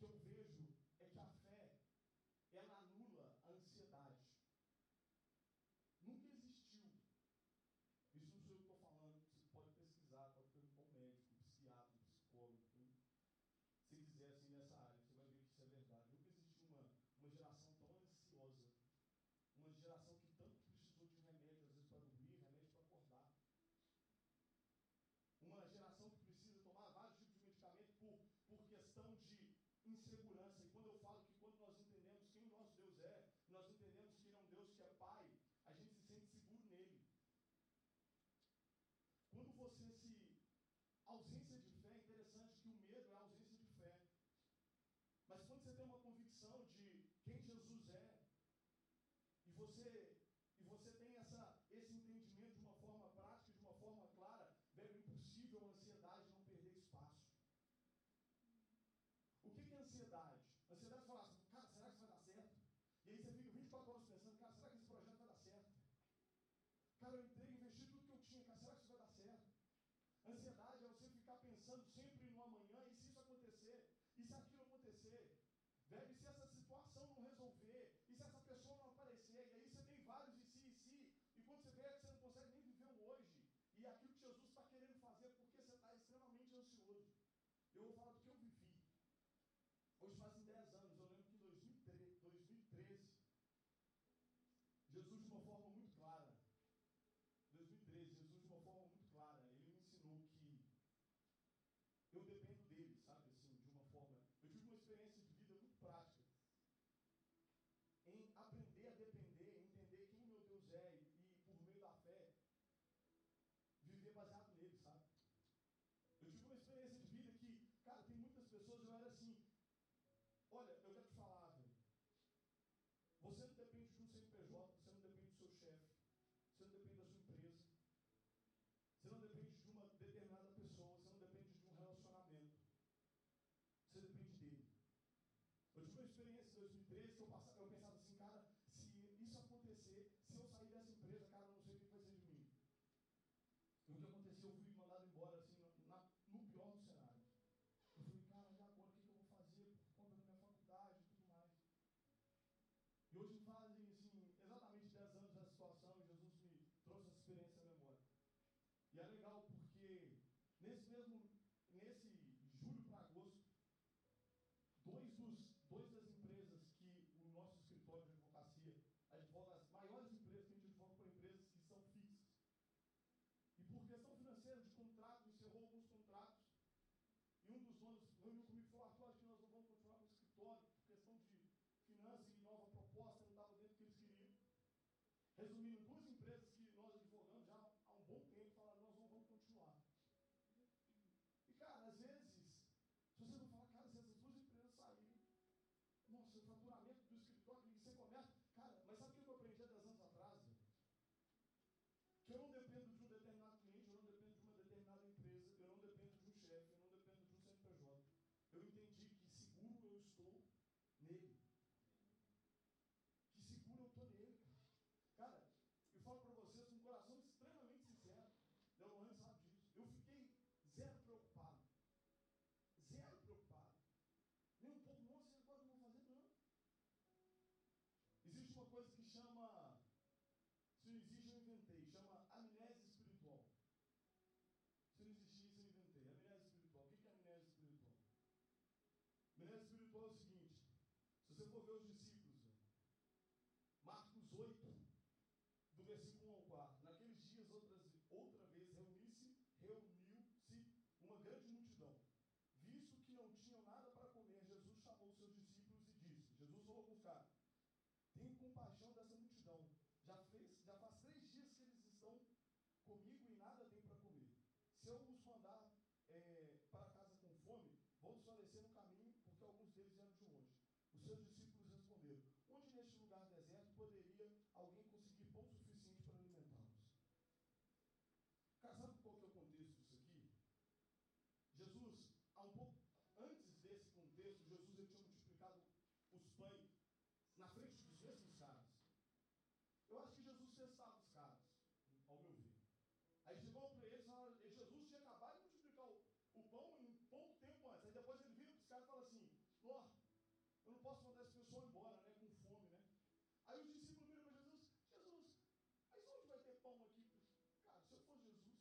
que eu vejo é que a fé, ela anula a ansiedade. Nunca existiu. Isso não sou eu que estou falando, você pode pesquisar, pode perguntar médico, psiquiatra, psicólogo, quem se quiser assim nessa área, você vai ver que isso é verdade. Nunca existiu uma, uma geração tão ansiosa, uma geração que tanto precisou de remédio, às vezes para dormir, remédio para acordar. Uma geração que precisa tomar vários tipos de medicamento por, por questão de insegurança. E quando eu falo que quando nós entendemos quem o nosso Deus é, nós entendemos que Ele é um Deus que é Pai, a gente se sente seguro nele. Quando você se. Ausência de fé, é interessante que o medo é ausência de fé. Mas quando você tem uma convicção de quem Jesus é, e você, e você tem essa, esse entendimento de uma forma prática, de uma forma clara, velho, é impossível a ansiedade não perder espaço. O que é ansiedade? Ansiedade é falar assim, cara, será que isso vai dar certo? E aí você fica 24 horas pensando, cara, será que esse projeto vai dar certo? Cara, eu entrei, investi tudo que eu tinha, cara, será que isso vai dar certo? Ansiedade é você ficar pensando sempre no amanhã, e se isso acontecer, e se aquilo acontecer, velho, e se essa situação não resolver, e se essa pessoa não aparecer, e aí você tem vários e se, e se, e quando você vê que você não consegue nem viver o hoje, e aquilo que Jesus está querendo fazer, porque você está extremamente ansioso. Eu vou falar do que eu vivi. Hoje fazem 10 anos, eu lembro que em 2013, Jesus de uma forma muito clara, 2013, Jesus de uma forma muito clara, ele me ensinou que eu dependo dele, sabe, assim, de uma forma. Eu tive uma experiência de vida muito prática. Em aprender a depender, entender quem meu Deus é e, e por meio da fé, viver baseado nele, sabe? Eu tive uma experiência de vida que, cara, tem muitas pessoas, eu era assim, olha, eu quero te falar, velho. Você não depende de um CNPJ, você não depende do seu chefe, você não depende da sua empresa. Você não depende de uma determinada pessoa, você não depende de um relacionamento. Você depende dele. Eu tive uma experiência em 2013 que eu, passava, eu pensava assim, cara, se isso acontecer, se eu sair dessa empresa, cara, eu não sei o que vai ser de mim. E o que aconteceu, eu fui mandado embora assim, na, no pior dos cenários. Eu falei, cara, e agora o que, que eu vou fazer por conta da minha faculdade e tudo mais? E hoje fazem assim, exatamente 10 anos dessa situação e Jesus me trouxe essa experiência à memória. E é legal porque nesse mesmo, nesse julho para agosto, dois, dos, dois das empresas que o nosso escritório de advocacia advoga, as maiores empresas que a gente advoga foram empresas que são fixas. E por questão financeira de contrato, encerrou alguns contratos. E um dos donos reuniu comigo e falou, Arthur, acho que nós não vamos continuar com o escritório por questão de finanças e nova proposta, não estava dentro do que eles queriam. Resumindo, duas empresas que nós advogamos já há um bom tempo falaram, nós não vamos continuar. E cara, às vezes, se você não falar, cara, se essas duas empresas saírem, nossa, o faturamento do escritório, que você começa. Cara, mas sabe o que eu aprendi há 10 anos atrás? Que eu não dependo de um determinado cliente, eu não dependo de uma determinada empresa, eu não dependo de um chefe, eu não dependo de um CNPJ. Eu entendi que seguro eu estou nele que segura eu estou nele, cara. Cara, eu falo para vocês com um coração extremamente sincero. Leoane sabe disso. Eu fiquei zero preocupado. Zero preocupado. Nem um pouco, nossa, agora não vou fazer, não. Existe uma coisa que chama, se existe, eu inventei, chama amnésia espiritual. Se não existisse, eu inventei. Amnésia espiritual. O que é amnésia espiritual? Amnésia espiritual é o seguinte: se você for ver os discípulos, Marcos 8, do versículo 1 ao 4. Naqueles dias, outras, outra vez, reuniu-se reuniu-se uma grande multidão. Visto que não tinham nada para comer, Jesus chamou seus discípulos e disse: Jesus falou com os caras, tenho compaixão dessa multidão. Já, fez, já faz três dias que eles estão comigo e nada tem para comer. Se eu os mandar é, para casa com fome, vão desfalecer no caminho, porque alguns deles vieram de longe. Os seus discípulos responderam: Onde neste lugar deserto poderia alguém conseguir pão suficiente para alimentá-los? Cara, sabe qual é o contexto disso aqui? Jesus, há um pouco antes desse contexto, Jesus ele tinha multiplicado os pães na frente dos mesmos caras. Eu acho que Jesus testava os caras, ao meu ver. Aí chegou para eles, Jesus tinha acabado de multiplicar o, o pão em pouco tempo antes. Aí depois ele vira para os caras e fala assim: Ó, eu não posso mandar essa pessoa embora, né? Com fome, né? Aí os discípulos viram para Jesus, Jesus, mas onde vai ter pão aqui? Cara, se eu fosse Jesus,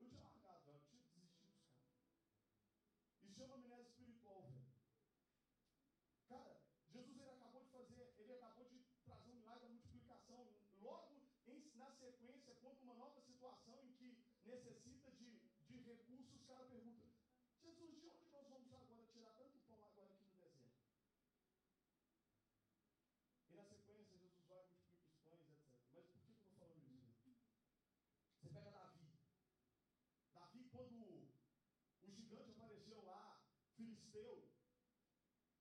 eu tinha largado, eu tinha desistido dos caras. Isso chama amnésia espiritual, velho. Cara, Jesus ele acabou de fazer, ele acabou de trazer um milagre da multiplicação. Logo em, na sequência, quando uma nova situação em que necessita de, de recursos, os caras perguntam, Jesus, de onde nós vamos agora tirar tanto pão agora aqui no deserto? E na sequência, Jesus vai e multiplica os pães, etc. Mas por que eu estou falando isso? Você pega Davi. Davi, quando o gigante apareceu lá, filisteu,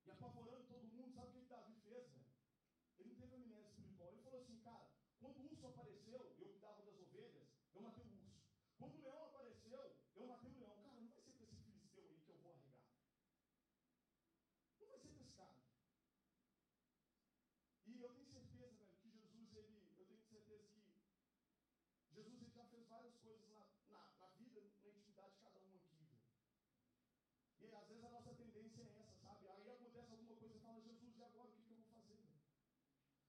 e apavorando todo mundo, sabe o que, que Davi fez, velho? Ele não teve amnésia espiritual. Ele falou assim, cara, quando o urso apareceu, eu cuidava das ovelhas, eu matei o urso. Quando o leão apareceu, eu matei o leão. Cara, não vai ser para esse filisteu aí que eu vou arregar. Não vai ser para esse cara. E eu tenho certeza, velho, que Jesus, ele, eu tenho certeza que Jesus ele já fez várias coisas na, na, na vida, na intimidade de cada um aqui, velho. E às vezes a nossa tendência é essa, sabe? Aí acontece alguma coisa e fala, Jesus, e agora o que, que eu vou fazer?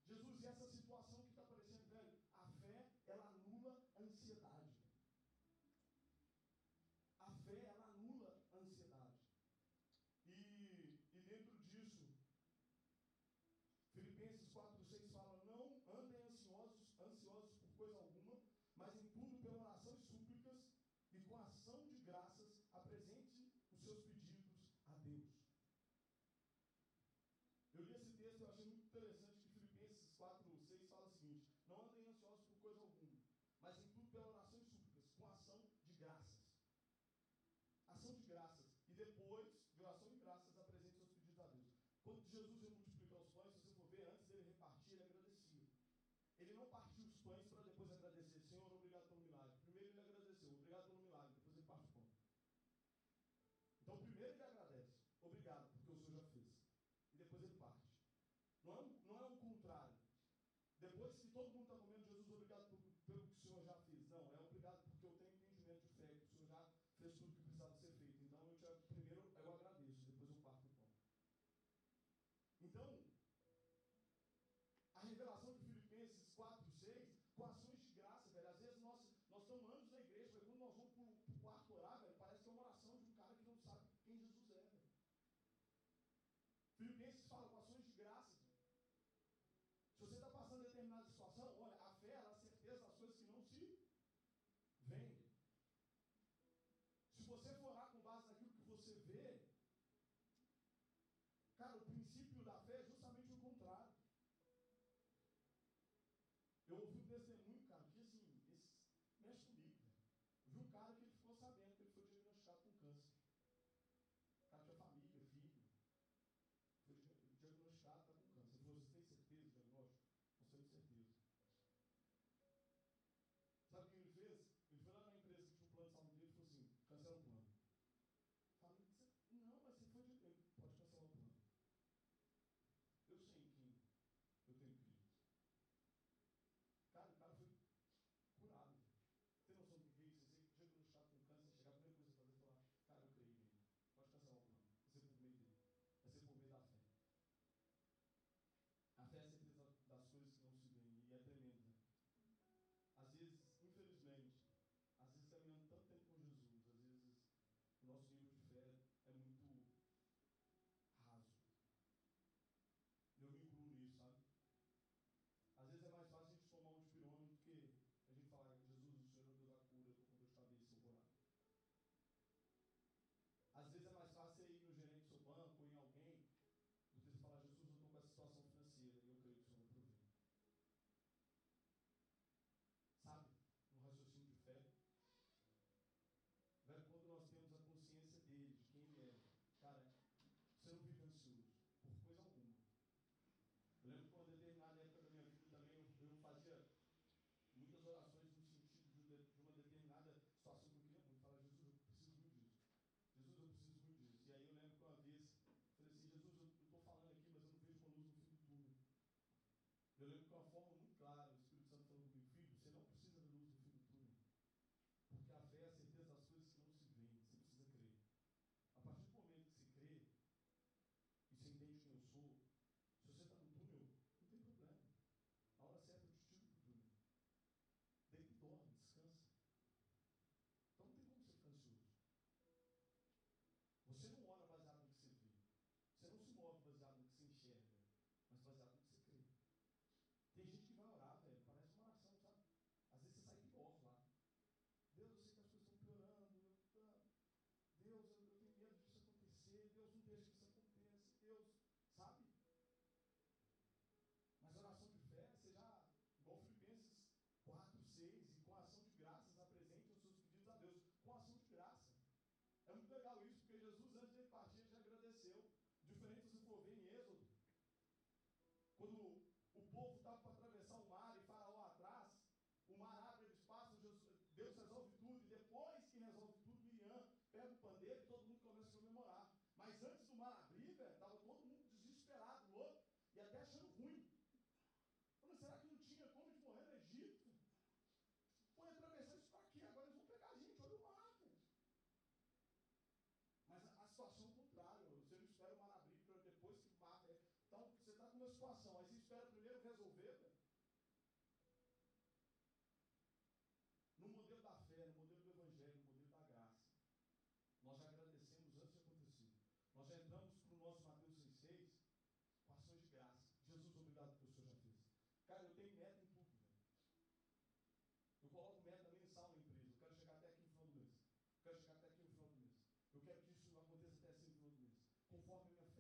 Jesus, e essa situação que está aparecendo, velho? A fé, ela anula a ansiedade. A fé, ela anula a ansiedade. E, e dentro disso, Filipenses 4, 6 fala: Não andem ansiosos, ansiosos por coisa alguma, mas em tudo pela oração e súplicas e com ação de graças apresente os seus pedidos a Deus. Eu li esse texto e eu achei muito interessante que Filipenses 4, 6 fala o seguinte: Não andem ansiosos por coisa alguma, mas em tudo pela oração e súplicas, com ação de graças. Ação de graças. E depois, de oração de graças, apresente seus pedidos a Deus. Quando Jesus ia multiplicar os pães, se você for ver, antes dele repartir, ele agradecia. Ele não partiu os pães para depois agradecer. Senhor, obrigado pelo milagre. Primeiro ele agradeceu, obrigado pelo milagre. Depois ele parte o pão. Então, primeiro ele agradece, obrigado, porque o Senhor já fez. E depois ele parte. Não é, não é o contrário. Depois que todo mundo está comendo, Jesus, obrigado por, pelo que o Senhor já fez. Não, é obrigado porque eu tenho entendimento de fé, que o Senhor já fez tudo o que precisava ser feito. povo estava para atravessar o mar e Faraó atrás. O mar abre, Deus resolve tudo. E depois que resolve tudo, Miriam pega o pandeiro e todo mundo começa a comemorar. Mas antes do mar abrir, velho, estava todo mundo desesperado, louco, e até achando ruim. Mas será que não tinha como de morrer no Egito? Foi atravessar isso para quê? Agora eles vão pegar a gente, olha o mar, velho. Mas a, a situação contrária, você não espera o mar abrir, depois que mata. É, então, você está com uma situação, aí você conforme o meu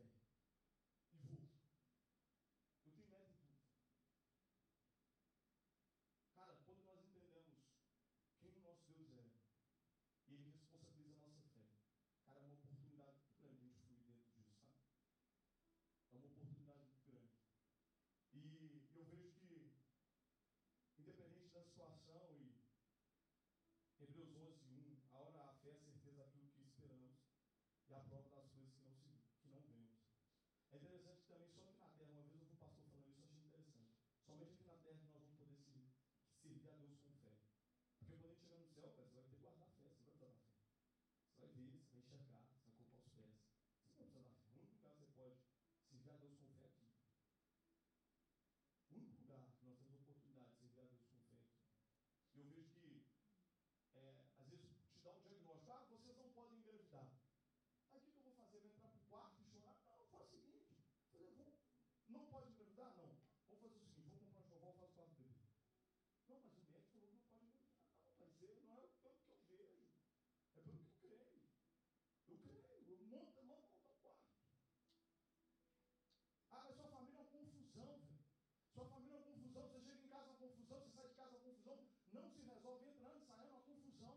não se resolve entrando, saindo, uma confusão.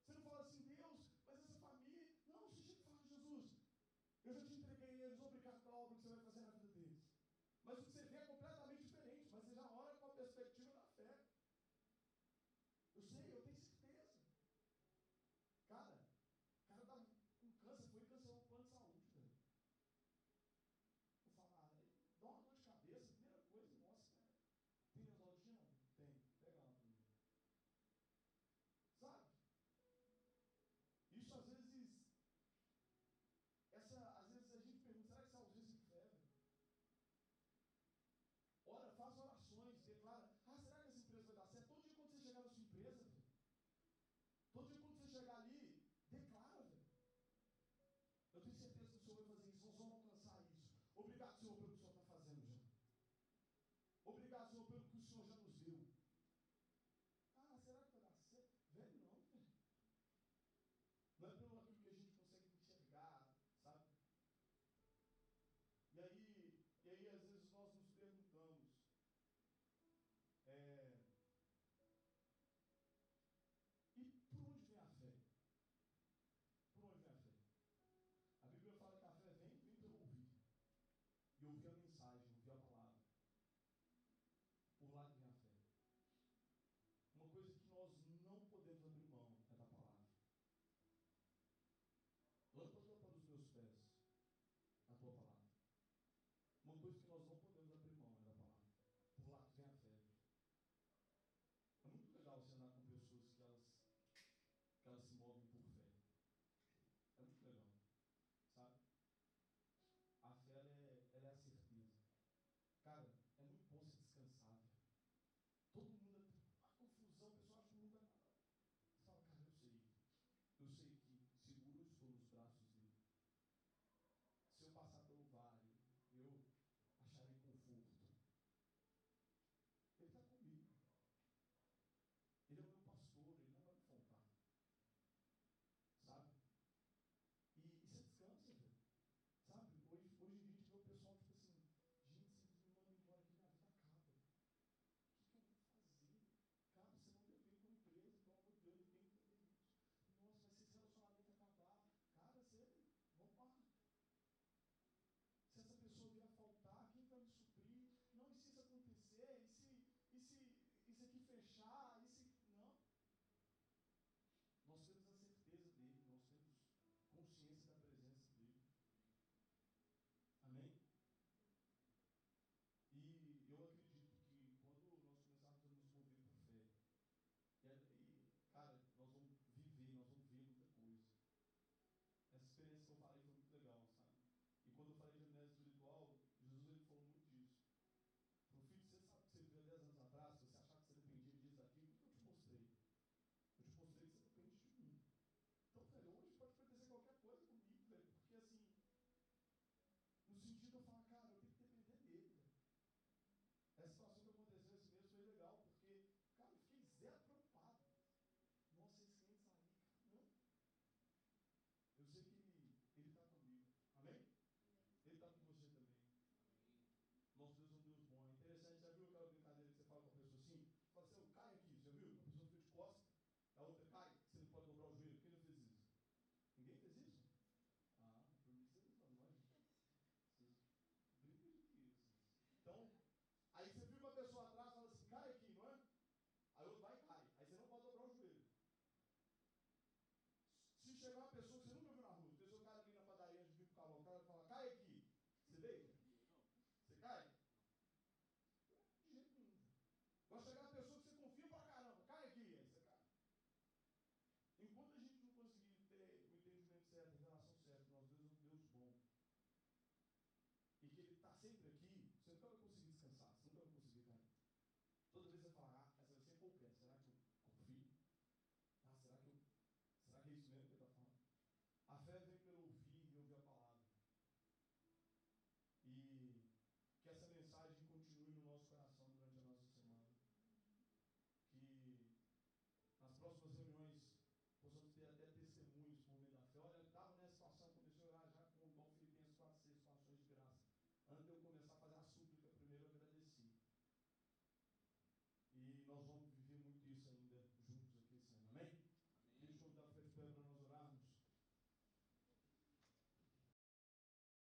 Você não fala assim, Deus, mas essa família. Não, você já fala, Jesus, eu já te entreguei pushing us